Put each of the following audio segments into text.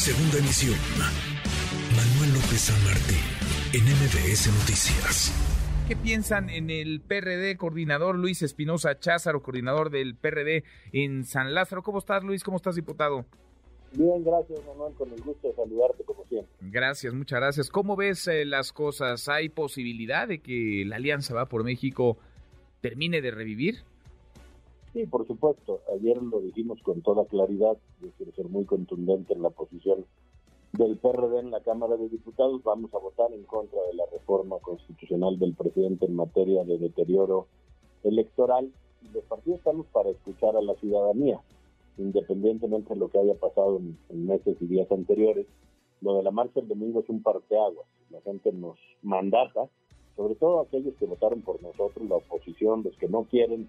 Segunda emisión. Manuel López San Martín, en MBS Noticias. ¿Qué piensan en el PRD, coordinador Luis Espinosa Cházaro, coordinador del PRD en San Lázaro? ¿Cómo estás, Luis? ¿Cómo estás, diputado? Bien, gracias, Manuel, con el gusto de saludarte como siempre. Gracias, muchas gracias. ¿Cómo ves eh, las cosas? ¿Hay posibilidad de que la Alianza Va por México termine de revivir? Sí, por supuesto. Ayer lo dijimos con toda claridad. Yo quiero ser muy contundente en la posición del PRD en la Cámara de Diputados. Vamos a votar en contra de la reforma constitucional del presidente en materia de deterioro electoral. Y los partidos estamos para escuchar a la ciudadanía independientemente de lo que haya pasado en, meses y días anteriores, lo de la marcha el domingo es un parteaguas. La gente nos mandata, sobre todo aquellos que votaron por nosotros, la oposición, los que no quieren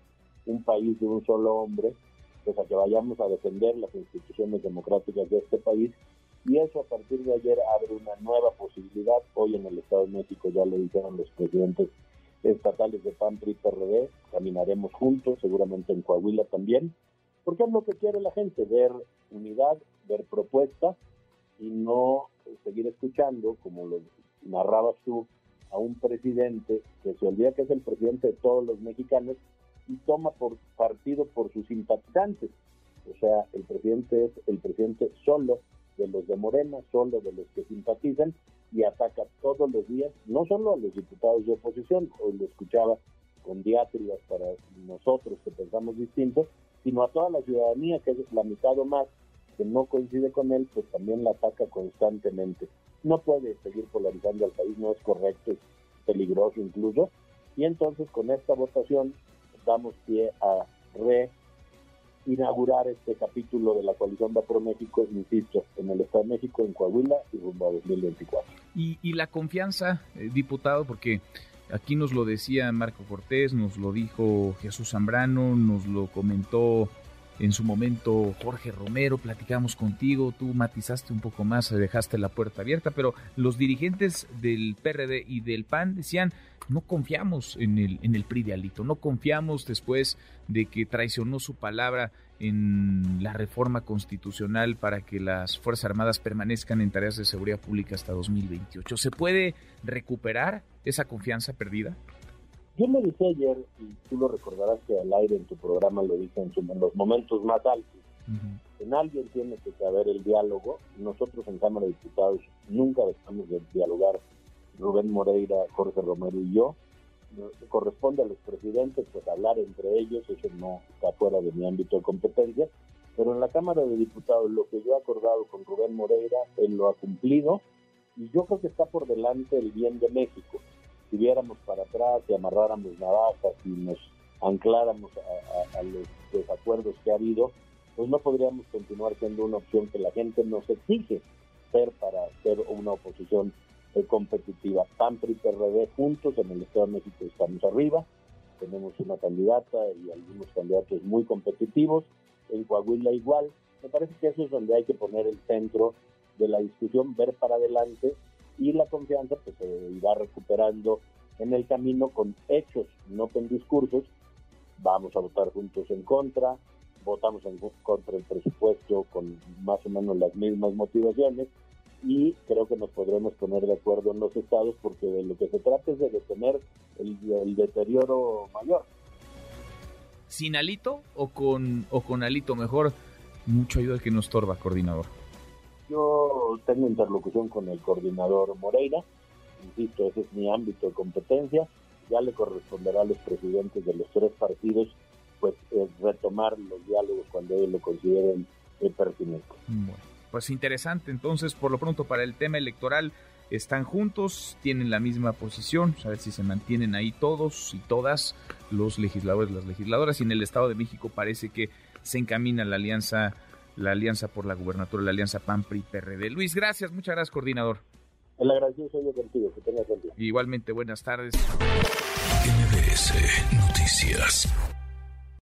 un país de un solo hombre, pues a que vayamos a defender las instituciones democráticas de este país. Y eso a partir de ayer abre una nueva posibilidad. Hoy en el Estado de México ya lo dijeron los presidentes estatales de PAN, PRI, PRD. Caminaremos juntos, seguramente en Coahuila también porque es lo que quiere la gente, ver unidad, ver propuesta y no seguir escuchando, como lo narrabas tú, a un presidente que se olvida que es el presidente de todos los mexicanos y toma por partido por sus simpatizantes. O sea, el presidente es el presidente solo de los de Morena, solo de los que simpatizan y ataca todos los días, no solo a los diputados de oposición, hoy lo escuchaba con diátribas para nosotros que pensamos distinto, sino a toda la ciudadanía, que es la mitad o más, que no coincide con él, pues también la ataca constantemente. No puede seguir polarizando al país, no es correcto, es peligroso incluso. Y entonces con esta votación damos pie a reinaugurar este capítulo de la coalición Va Pro México, insisto, en el Estado de México, en Coahuila y rumbo a 2024. Y, y la confianza, eh, diputado, porque Aquí nos lo decía Marco Cortés, nos lo dijo Jesús Zambrano, nos lo comentó en su momento Jorge Romero, platicamos contigo, tú matizaste un poco más, dejaste la puerta abierta, pero los dirigentes del PRD y del PAN decían, no confiamos en el, en el PRI de Alito, no confiamos después de que traicionó su palabra en la reforma constitucional para que las Fuerzas Armadas permanezcan en tareas de seguridad pública hasta 2028. ¿Se puede recuperar esa confianza perdida? Yo me dije ayer, y tú lo recordarás que al aire en tu programa lo dije en, los momentos más altos, en alguien tiene que haber el diálogo. Nosotros en Cámara de Diputados nunca dejamos de dialogar, Rubén Moreira, Jorge Romero y yo corresponde a los presidentes pues hablar entre ellos, eso no está fuera de mi ámbito de competencia, pero en la Cámara de Diputados lo que yo he acordado con Rubén Moreira, él lo ha cumplido y yo creo que está por delante el bien de México. Si viéramos para atrás y amarráramos navajas y nos ancláramos a, los desacuerdos que ha habido, pues no podríamos continuar siendo una opción que la gente nos exige ser para ser una oposición competitiva. PAN, PRI, PRD juntos en el Estado de México estamos arriba, tenemos una candidata y algunos candidatos muy competitivos, en Coahuila igual. Me parece que eso es donde hay que poner el centro de la discusión, ver para adelante y la confianza pues se irá recuperando en el camino con hechos, no con discursos. Vamos a votar juntos en contra, votamos en contra del presupuesto con más o menos las mismas motivaciones y creo que nos podremos poner de acuerdo en los estados porque de lo que se trata es de detener el, deterioro mayor. ¿Sin alito o con, o con alito? Mejor mucho ayuda que nos torba, coordinador. Yo tengo interlocución con el coordinador Moreira, insisto, ese es mi ámbito de competencia, ya le corresponderá a los presidentes de los tres partidos pues eh, retomar los diálogos cuando ellos lo consideren eh, pertinente. Bueno pues interesante. Entonces, por lo pronto, para el tema electoral, están juntos, tienen la misma posición, a ver si se mantienen ahí todos y todas los legisladores, las legisladoras, y en el Estado de México parece que se encamina la alianza, la alianza por la gubernatura, la alianza PAN-PRI-PRD. Luis, gracias, muchas gracias, coordinador. El agradecido soy yo contigo, que tengas buen Igualmente, buenas tardes. NBS Noticias.